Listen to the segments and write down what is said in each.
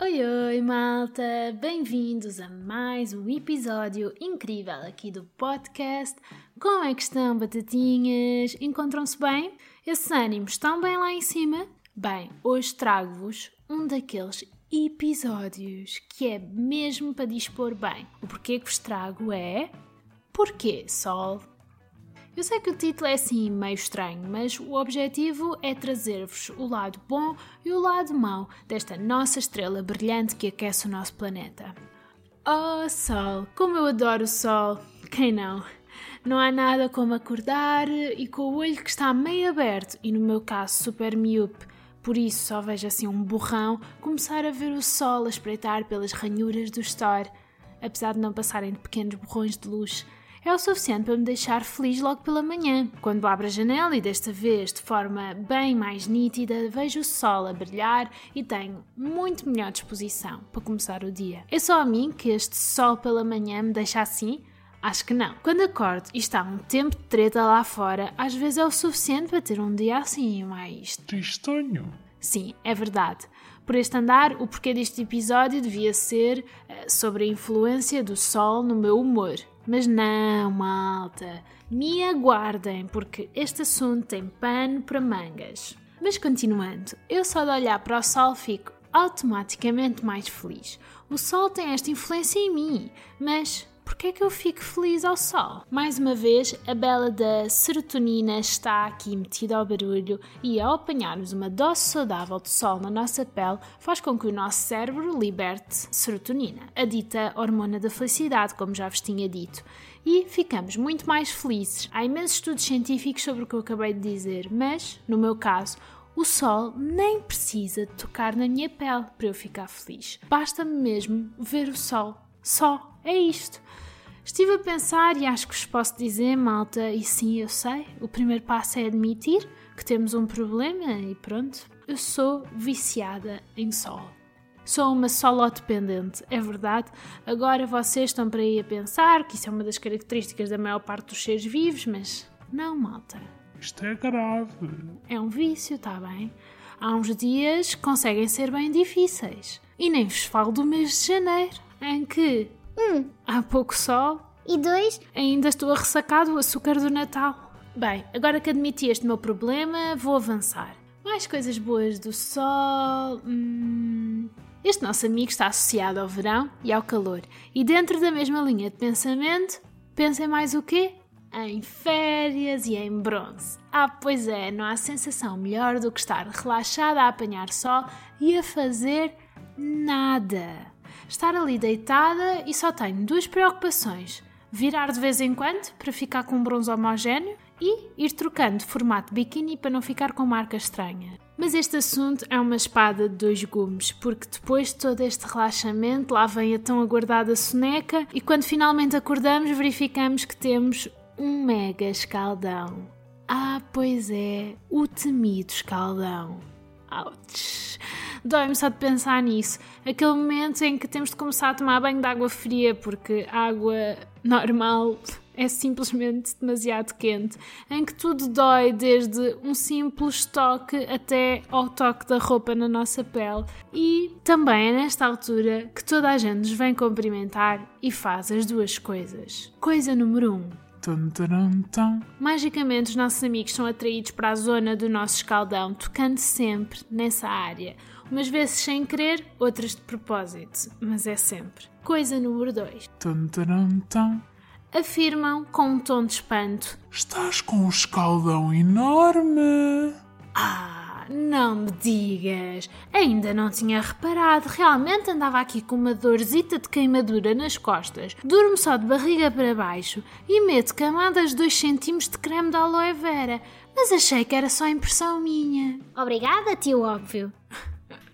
Oi, oi, malta! Bem-vindos a mais um episódio incrível aqui do podcast. Como é que estão, batatinhas? Encontram-se bem? Esses ânimos estão bem lá em cima? Bem, hoje trago-vos um daqueles episódios que é mesmo para dispor bem. O porquê que vos trago é. Porquê, Sol? Eu sei que o título é assim meio estranho, mas o objetivo é trazer-vos o lado bom e o lado mau desta nossa estrela brilhante que aquece o nosso planeta. Oh, Sol! Como eu adoro o Sol! Quem não? Não há nada como acordar e com o olho que está meio aberto e, no meu caso, super miúpe, por isso só vejo assim um borrão, começar a ver o sol a espreitar pelas ranhuras do store, apesar de não passarem de pequenos borrões de luz é o suficiente para me deixar feliz logo pela manhã. Quando abro a janela e desta vez de forma bem mais nítida, vejo o sol a brilhar e tenho muito melhor disposição para começar o dia. É só a mim que este sol pela manhã me deixa assim? Acho que não. Quando acordo e está um tempo de treta lá fora, às vezes é o suficiente para ter um dia assim mais. Tristonho. Sim, é verdade. Por este andar, o porquê deste episódio devia ser uh, sobre a influência do sol no meu humor. Mas não, malta, me aguardem, porque este assunto tem pano para mangas. Mas continuando, eu só de olhar para o sol fico automaticamente mais feliz. O sol tem esta influência em mim, mas porque é que eu fico feliz ao sol? Mais uma vez, a bela da serotonina está aqui metida ao barulho e ao apanharmos uma dose saudável de sol na nossa pele faz com que o nosso cérebro liberte serotonina, a dita hormona da felicidade, como já vos tinha dito. E ficamos muito mais felizes. Há imensos estudos científicos sobre o que eu acabei de dizer, mas, no meu caso, o sol nem precisa tocar na minha pele para eu ficar feliz. Basta-me mesmo ver o sol. Só. É isto. Estive a pensar e acho que vos posso dizer, malta, e sim, eu sei, o primeiro passo é admitir que temos um problema e pronto. Eu sou viciada em sol. Sou uma solodependente, é verdade. Agora vocês estão para aí a pensar que isso é uma das características da maior parte dos seres vivos, mas não, malta. Isto é grave. É um vício, está bem? Há uns dias conseguem ser bem difíceis. E nem vos falo do mês de janeiro, em que um. Há pouco sol. E dois. Ainda estou a ressacar do açúcar do Natal. Bem, agora que admiti este meu problema, vou avançar. Mais coisas boas do sol. Hum... Este nosso amigo está associado ao verão e ao calor. E dentro da mesma linha de pensamento, pensa em mais o quê? Em férias e em bronze. Ah, pois é, não há sensação melhor do que estar relaxada a apanhar sol e a fazer nada estar ali deitada e só tenho duas preocupações: virar de vez em quando para ficar com um bronze homogéneo e ir trocando de formato biquíni para não ficar com marca estranha. Mas este assunto é uma espada de dois gumes, porque depois de todo este relaxamento, lá vem a tão aguardada soneca e quando finalmente acordamos, verificamos que temos um mega escaldão. Ah, pois é, o temido escaldão. Ouch! Dói-me só de pensar nisso. Aquele momento em que temos de começar a tomar banho de água fria porque a água normal é simplesmente demasiado quente, em que tudo dói, desde um simples toque até ao toque da roupa na nossa pele. E também é nesta altura que toda a gente nos vem cumprimentar e faz as duas coisas. Coisa número 1. Um, Tum, tum, tum. Magicamente, os nossos amigos são atraídos para a zona do nosso escaldão, tocando sempre nessa área. Umas vezes sem querer, outras de propósito, mas é sempre. Coisa número 2. Afirmam com um tom de espanto: Estás com um escaldão enorme. Ah! Não me digas. Ainda não tinha reparado. Realmente andava aqui com uma dorzita de queimadura nas costas. Durmo só de barriga para baixo e meto camadas 2 cm de creme de aloe vera. Mas achei que era só impressão minha. Obrigada, tio óbvio.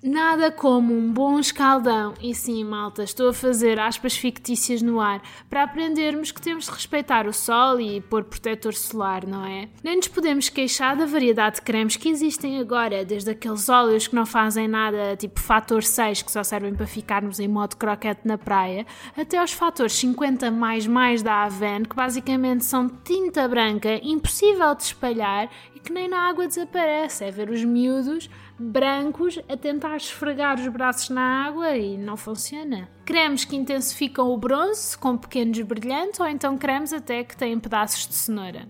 Nada como um bom escaldão. E sim, malta, estou a fazer aspas fictícias no ar para aprendermos que temos de respeitar o sol e pôr protetor solar, não é? Nem nos podemos queixar da variedade de cremes que existem agora, desde aqueles óleos que não fazem nada, tipo fator 6, que só servem para ficarmos em modo croquete na praia, até aos fatores 50 mais mais da Aven, que basicamente são tinta branca impossível de espalhar que nem na água desaparece. É ver os miúdos brancos a tentar esfregar os braços na água e não funciona. Cremes que intensificam o bronze com pequenos brilhantes ou então cremes até que têm pedaços de cenoura.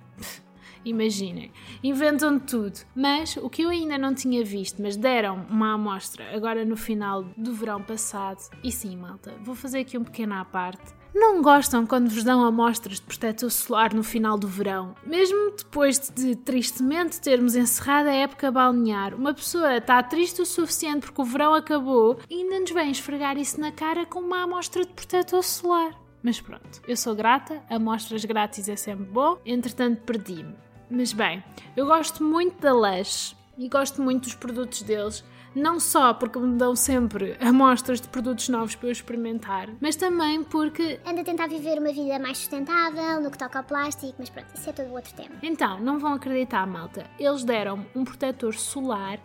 Imaginem, inventam tudo. Mas o que eu ainda não tinha visto, mas deram uma amostra agora no final do verão passado. E sim, malta, vou fazer aqui um pequeno à parte. Não gostam quando vos dão amostras de protetor solar no final do verão? Mesmo depois de tristemente termos encerrado a época balnear, uma pessoa está triste o suficiente porque o verão acabou e ainda nos vem esfregar isso na cara com uma amostra de protetor solar. Mas pronto, eu sou grata, amostras grátis é sempre bom, entretanto perdi-me. Mas bem, eu gosto muito da Lush e gosto muito dos produtos deles. Não só porque me dão sempre amostras de produtos novos para eu experimentar, mas também porque. Ando a tentar viver uma vida mais sustentável no que toca ao plástico, mas pronto, isso é todo outro tema. Então, não vão acreditar, malta. Eles deram um protetor solar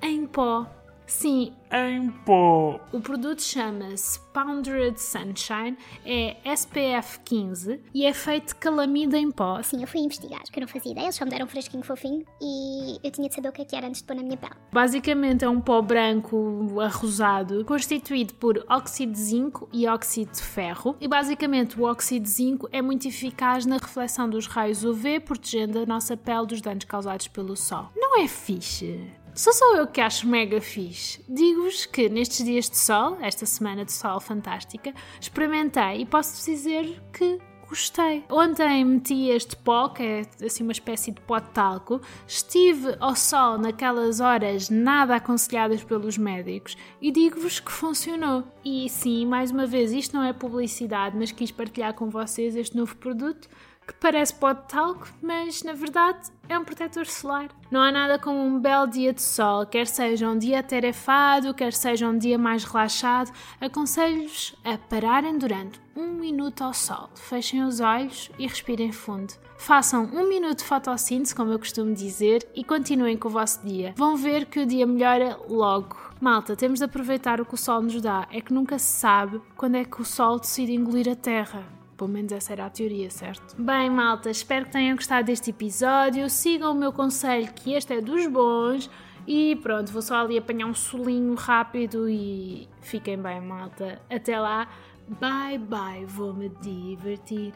em pó. Sim, Em pó. o produto chama-se Powdered Sunshine, é SPF 15 e é feito de calamida em pó. Sim, eu fui investigar, que eu não fazia ideia, eles só me deram um fresquinho fofinho e eu tinha de saber o que é que era antes de pôr na minha pele. Basicamente é um pó branco arrosado constituído por óxido de zinco e óxido de ferro. E basicamente o óxido de zinco é muito eficaz na reflexão dos raios UV, protegendo a nossa pele dos danos causados pelo sol. Não é fixe? Só sou eu que acho mega fixe. Digo-vos que nestes dias de sol, esta semana de sol fantástica, experimentei e posso dizer que gostei. Ontem meti este pó, que é assim uma espécie de pó de talco. Estive ao sol naquelas horas nada aconselhadas pelos médicos e digo-vos que funcionou. E sim, mais uma vez, isto não é publicidade, mas quis partilhar com vocês este novo produto que parece pó de talco, mas na verdade é um protetor solar. Não há nada como um belo dia de sol, quer seja um dia atarefado, quer seja um dia mais relaxado. Aconselho-vos a pararem durante um minuto ao sol, fechem os olhos e respirem fundo. Façam um minuto de fotossíntese, como eu costumo dizer, e continuem com o vosso dia. Vão ver que o dia melhora logo. Malta, temos de aproveitar o que o sol nos dá. É que nunca se sabe quando é que o sol decide engolir a terra. Pelo menos essa era a teoria, certo? Bem, malta, espero que tenham gostado deste episódio. Sigam o meu conselho, que este é dos bons. E pronto, vou só ali apanhar um solinho rápido e fiquem bem, malta. Até lá. Bye, bye. Vou-me divertir.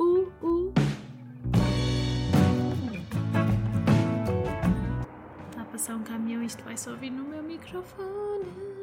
Uh, uh. Está a passar um caminhão, isto vai só ouvir no meu microfone.